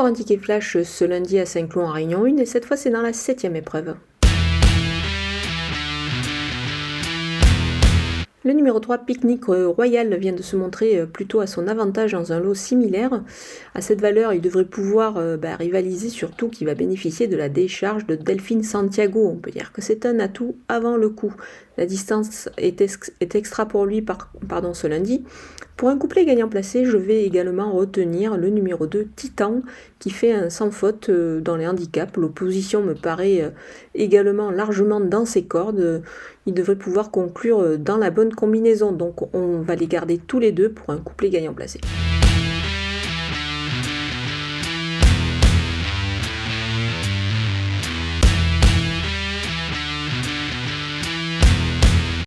Encore ticket flash ce lundi à Saint-Cloud en Réunion 1 et cette fois c'est dans la septième épreuve. Le numéro 3, Picnic Royal, vient de se montrer euh, plutôt à son avantage dans un lot similaire. À cette valeur, il devrait pouvoir euh, bah, rivaliser, surtout qu'il va bénéficier de la décharge de Delphine Santiago. On peut dire que c'est un atout avant le coup. La distance est, extra pour lui pardon, ce lundi. Pour un couplet gagnant placé, je vais également retenir le numéro 2, Titan, qui fait un sans faute euh, dans les handicaps. L'opposition me paraît également largement dans ses cordes. Il devrait pouvoir conclure dans la combinaison. Donc on va les garder tous les deux pour un couplet gagnant placé.